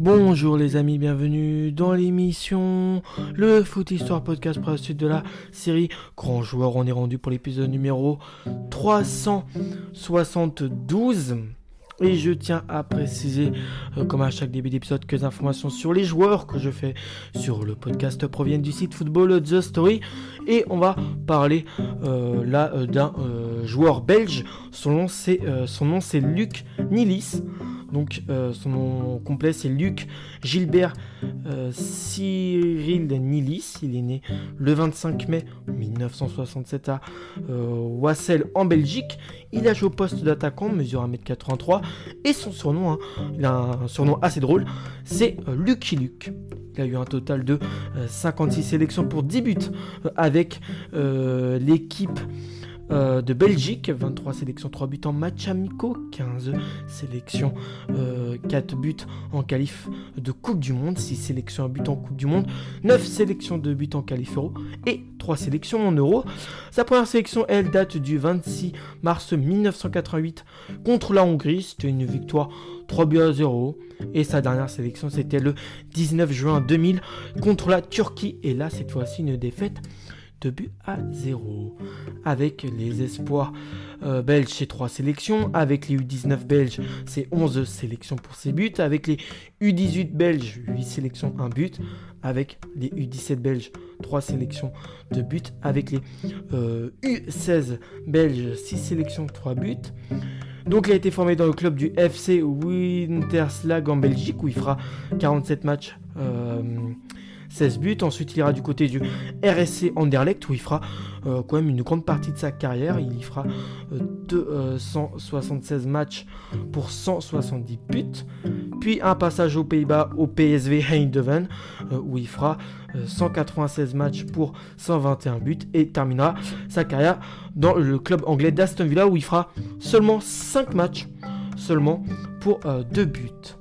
Bonjour les amis, bienvenue dans l'émission Le Foot Histoire Podcast pour la suite de la série Grand Joueur. On est rendu pour l'épisode numéro 372. Et je tiens à préciser, euh, comme à chaque début d'épisode, que les informations sur les joueurs que je fais sur le podcast proviennent du site Football The Story. Et on va parler euh, là euh, d'un joueur belge. Son nom c'est, son nom, c'est Luc Nilis. Donc euh, son nom complet c'est Luc Gilbert euh, Cyril Nilis. Il est né le 25 mai 1967 à euh, Wassel en Belgique. Il a joué au poste d'attaquant, mesure 1m83 et son surnom, hein, un surnom assez drôle, c'est Lucky Luke. Il a eu un total de 56 sélections pour 10 buts avec l'équipe euh, de Belgique, 23 sélections, 3 buts en match amicaux, 15 sélections, 4 euh, buts en qualif de Coupe du Monde, 6 sélections, 1 but en Coupe du Monde, 9 sélections de buts en qualif euro et 3 sélections en euro. Sa première sélection, elle, date du 26 mars 1988 contre la Hongrie, c'était une victoire 3 buts à 0. Et sa dernière sélection, c'était le 19 juin 2000 contre la Turquie. Et là, cette fois-ci, une défaite 2 buts à 0. Avec les espoirs euh, belges, c'est 3 sélections. Avec les U19 belges, c'est 11 sélections pour ses buts. Avec les U18 belges, 8 sélections, 1 but. Avec les U17 belges, 3 sélections, 2 buts. Avec les U16 euh, belges, 6 sélections, 3 buts. Donc il a été formé dans le club du FC Winterslag en Belgique où il fera 47 matchs. Euh, 16 buts. Ensuite, il ira du côté du RSC Anderlecht où il fera euh, quand même une grande partie de sa carrière. Il y fera 276 euh, euh, matchs pour 170 buts. Puis un passage aux Pays-Bas au PSV Eindhoven où il fera 196 matchs pour 121 buts et terminera sa carrière dans le club anglais d'Aston Villa où il fera seulement 5 matchs seulement pour 2 buts.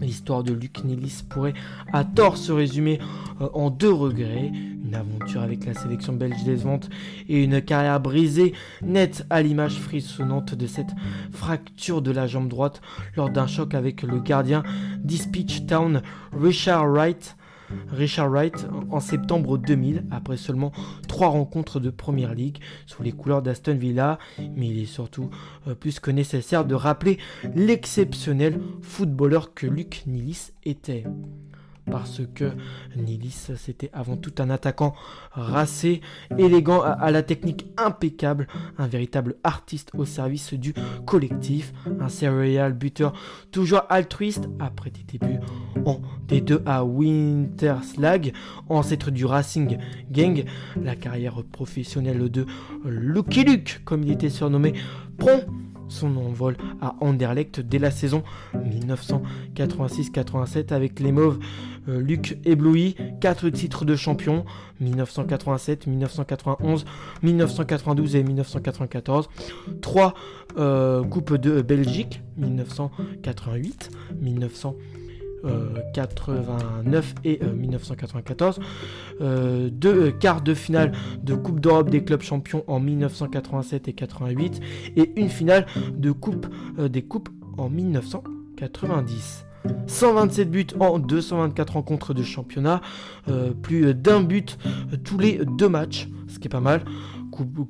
L'histoire de Luc Nilis pourrait à tort se résumer euh, en deux regrets. Une aventure avec la sélection belge des ventes et une carrière brisée, nette à l'image frissonnante de cette fracture de la jambe droite lors d'un choc avec le gardien d'Ispitch Town, Richard Wright. Richard Wright en septembre 2000, après seulement trois rencontres de Première Ligue sous les couleurs d'Aston Villa, mais il est surtout euh, plus que nécessaire de rappeler l'exceptionnel footballeur que Luc Nilis était. Parce que Nilis c'était avant tout un attaquant racé, élégant à, la technique impeccable, un véritable artiste au service du collectif, un serial buteur toujours altruiste après des débuts en D2 à Winterslag, ancêtre du Racing Gang, la carrière professionnelle de Lucky Luke comme il était surnommé prend son envol à Anderlecht dès la saison 1986-87 avec les Mauves euh, Luc ébloui, 4 titres de champion 1987, 1991, 1992 et 1994, 3 euh, Coupes de Belgique 1988, 1989 et 1994, euh, deux quarts de finale de Coupe d'Europe des clubs champions en 1987 et 88 et une finale de Coupe des coupes en 1990. 127 buts en 224 rencontres de championnat, euh, plus d'un but euh, tous les deux matchs, ce qui est pas mal.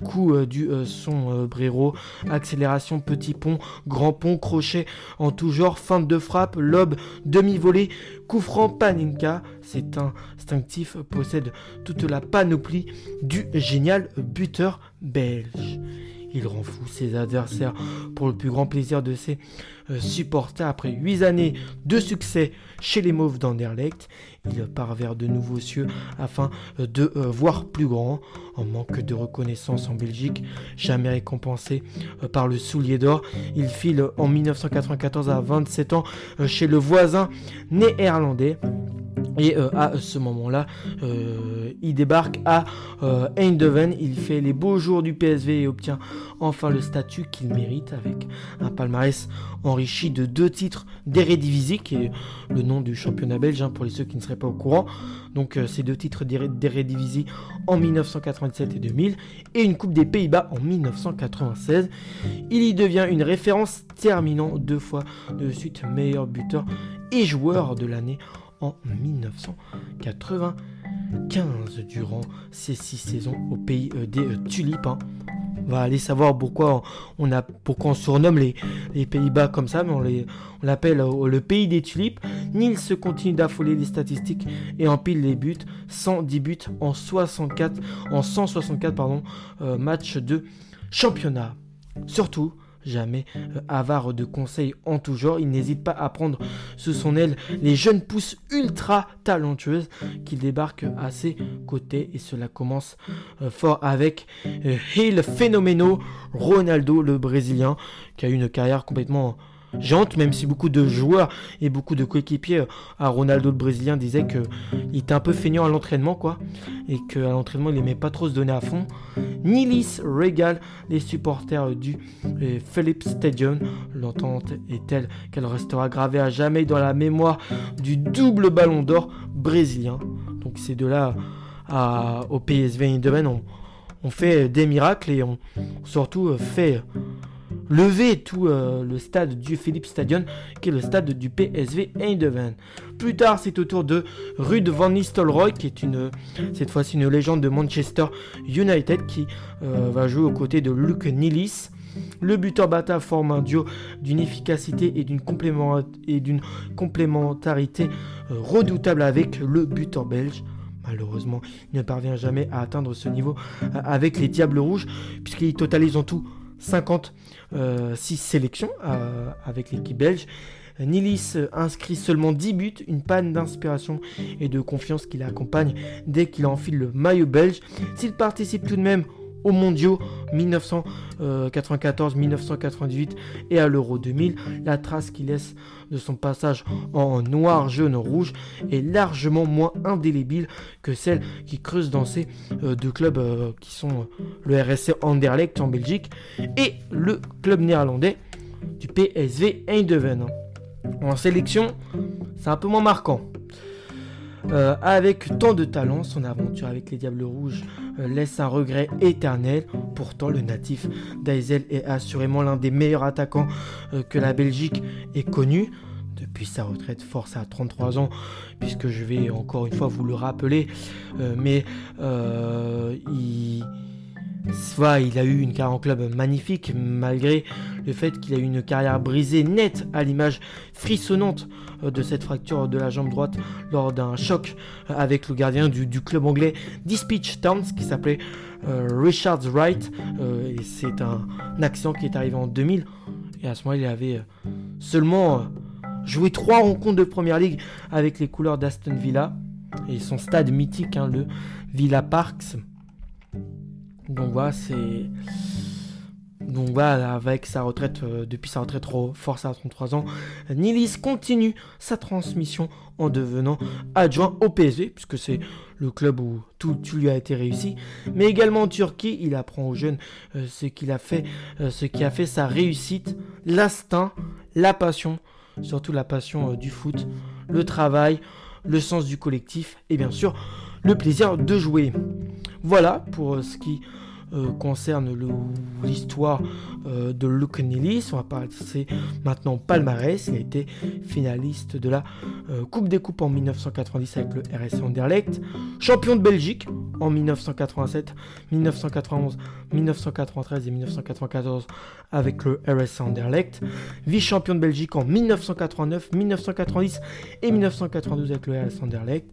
Coup, euh, du son Brero, accélération, petit pont, grand pont, crochet en tout genre, fin de frappe, lobe, demi-volée, coup franc, paninka. C'est instinctif, possède toute la panoplie du génial buteur belge. Il rend fou ses adversaires pour le plus grand plaisir de ses euh, supporters. Après 8 années de succès chez les Mauves d'Anderlecht, il part vers de nouveaux cieux afin euh, de euh, voir plus grand. En manque de reconnaissance en Belgique, jamais récompensé par le soulier d'or, il file en 1994 à 27 ans chez le voisin néerlandais Et euh, à ce moment-là, euh, il débarque à euh, Eindhoven, il fait les beaux jours du PSV et obtient enfin le statut qu'il mérite avec un palmarès enrichi de deux titres d'Eredivisie, qui est le nom du championnat belge hein, pour les ceux qui ne seraient pas au courant. Donc ces deux titres d'Eredivisie en 1997 et 2000 et une Coupe des Pays-Bas en 1996. Il y devient une référence terminant deux fois de suite meilleur buteur et joueur de l'année en 1995 durant ces six saisons au pays euh, des euh, tulipes. Hein. On va aller savoir pourquoi on, a, pourquoi on surnomme les, Pays-Bas comme ça, mais on l'appelle euh, le pays des tulipes. Nils se continue d'affoler les statistiques et empile les buts. 110 buts en 64, en 164 pardon, matchs de championnat. Surtout, jamais euh, avare de conseils en tout genre. Il n'hésite pas à prendre sous son aile les jeunes pousses ultra talentueuses qui débarquent à ses côtés. Et cela commence euh, fort avec euh, Hill Phénoméno, Ronaldo le Brésilien, qui a eu une carrière complètement Jante, même si beaucoup de joueurs et beaucoup de coéquipiers euh, à Ronaldo le Brésilien disaient qu'il était un peu feignant à l'entraînement, quoi, et qu'à l'entraînement il n'aimait pas trop se donner à fond. Nilis régale les supporters du euh, Philips Stadium. L'entente est telle qu'elle restera gravée à jamais dans la mémoire du double ballon d'or brésilien. Donc c'est de là au PSV Eindhoven, on, on fait des miracles et on surtout fait lever tout euh, le stade du Philips Stadion, qui est le stade du PSV Eindhoven. Plus tard, c'est au tour de Ruud van Nistelrooy, qui est une, cette fois-ci une légende de Manchester United, qui euh, va jouer aux côtés de Luke Nilis. Le buteur bata forme un duo d'une efficacité et d'une complémentarité euh, redoutable avec le buteur belge. Malheureusement, il ne parvient jamais à atteindre ce niveau avec les Diables Rouges, puisqu'il totalise en tout 56 euh, sélections euh, avec l'équipe belge. Nilis inscrit seulement 10 buts, une panne d'inspiration et de confiance qui l'accompagne dès qu'il enfile le maillot belge. S'il participe tout de même aux mondiaux 1994, 1998 et à l'Euro 2000. La trace qu'il laisse de son passage en noir, jaune, rouge est largement moins indélébile que celle qui creuse dans ces euh, deux clubs euh, qui sont euh, le RSC Anderlecht en Belgique et le club néerlandais du PSV Eindhoven. En sélection, c'est un peu moins marquant. Euh, avec tant de talent, son aventure avec les Diables Rouges euh, laisse un regret éternel. Pourtant, le natif d'Aizel est assurément l'un des meilleurs attaquants euh, que la Belgique ait connu. Depuis sa retraite force à 33 ans, puisque je vais encore une fois vous le rappeler, mais il Soit il a eu une carrière en club magnifique, malgré le fait qu'il a eu une carrière brisée nette à l'image frissonnante euh, de cette fracture de la jambe droite lors d'un choc euh, avec le gardien du, club anglais d'Ispitch Towns qui s'appelait euh, Richard Wright. et c'est un, accident qui est arrivé en 2000. Et à ce moment, il avait seulement joué trois rencontres de première ligue avec les couleurs d'Aston Villa et son stade mythique, hein, le Villa Parks. Donc voilà, c'est. Avec sa retraite, euh, depuis sa retraite force à 33 ans, Nilis continue sa transmission en devenant adjoint au PSV, puisque c'est le club où tout, lui a été réussi. Mais également en Turquie, il apprend aux jeunes euh, ce, qu'il a fait, euh, ce qui a fait sa réussite, l'instinct, la passion, surtout la passion du foot, le travail, le sens du collectif et bien sûr le plaisir de jouer. Voilà pour ce qui euh, concerne l'histoire euh, de Luke Nilis. On va passer maintenant au palmarès. Il a été finaliste de la euh, Coupe des Coupes en 1990 avec le RSC Anderlecht, champion de Belgique en 1987, 1991, 1993 et 1994 avec le RSC Anderlecht, vice-champion de Belgique en 1989, 1990 et 1992 avec le RSC Anderlecht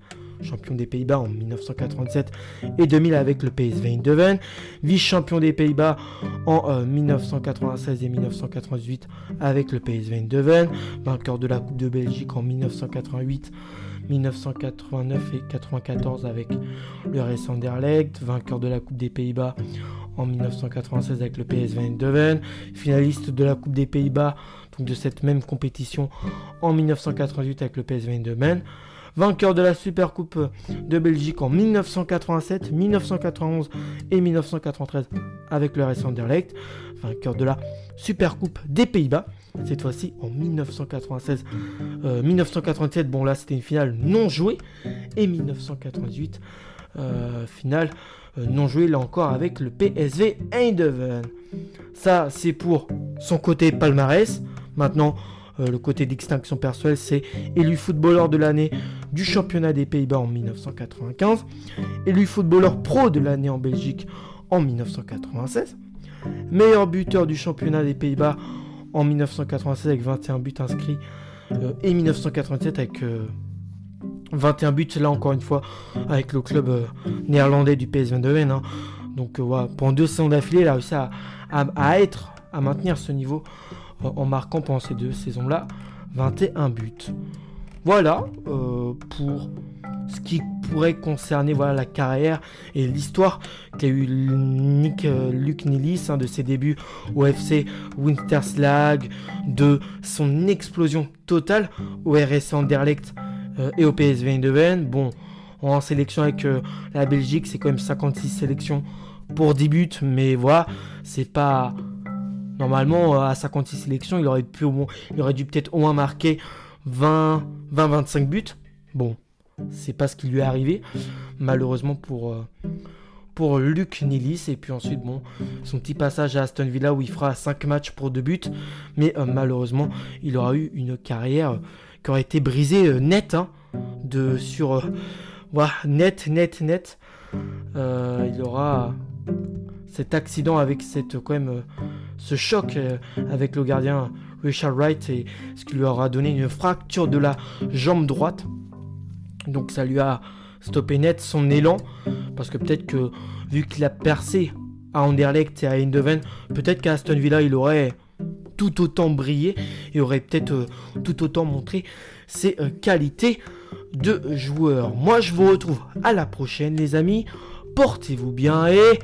champion des Pays-Bas en 1997 et 2000 avec le PSV Eindhoven, vice-champion des Pays-Bas en 1996 euh, et 1998 avec le PSV Eindhoven, vainqueur de la Coupe de Belgique en 1988. 1989 et 94 avec le RS Anderlecht, vainqueur de la Coupe des Pays-Bas en 1996 avec le PSV Eindhoven, finaliste de la Coupe des Pays-Bas donc de cette même compétition en 1988 avec le PSV Eindhoven, vainqueur de la Super Coupe de Belgique en 1987, 1991 et 1993 avec le RS Anderlecht, vainqueur de la Super Coupe des Pays-Bas, cette fois-ci en 1996, 1987, euh, bon là c'était une finale non jouée, et 1998, euh, finale euh, non jouée là encore avec le PSV Eindhoven. Ça c'est pour son côté palmarès. Maintenant, le côté d'extinction personnelle, c'est élu footballeur de l'année du championnat des Pays-Bas en 1995, élu footballeur pro de l'année en Belgique en 1996, meilleur buteur du championnat des Pays-Bas en 1996 avec 21 buts inscrits euh, et 1987 avec 21 euh, buts là encore une fois avec le club euh, néerlandais du PSV Eindhoven. Hein. Donc voilà, pendant deux saisons d'affilée, il a réussi à, être, à maintenir ce niveau en marquant pendant ces deux saisons-là 21 buts. Voilà pour ce qui pourrait concerner voilà, la carrière et l'histoire qu'a eu Nick, euh, Luc Nilis hein, de ses débuts au FC Winterslag, de son explosion totale au RS Anderlecht euh, et au PSV Eindhoven. Bon, en sélection avec euh, la Belgique, c'est quand même 56 sélections pour 10 buts, mais voilà, c'est pas... Normalement, à 56 sélections, il aurait, pu, il aurait dû peut-être au moins marquer 20-25 buts. Bon, c'est pas ce qui lui est arrivé, malheureusement pour, euh, pour Luc Nilis. Et puis ensuite, bon, son petit passage à Aston Villa où il fera 5 matchs pour 2 buts. Mais euh, malheureusement, il aura eu une carrière qui aurait été brisée euh, net. Hein, de, sur. voilà, net, net, net. il aura cet accident avec cette, quand même, ce choc avec le gardien Richard Wright et ce qui lui aura donné une fracture de la jambe droite. Donc ça lui a stoppé net son élan. Parce que peut-être que vu qu'il a percé à Anderlecht et à Eindhoven, peut-être qu'à Aston Villa il aurait tout autant brillé et aurait peut-être euh, tout autant montré ses euh, qualités de joueur. Moi je vous retrouve à la prochaine les amis. Portez-vous bien et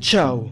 ciao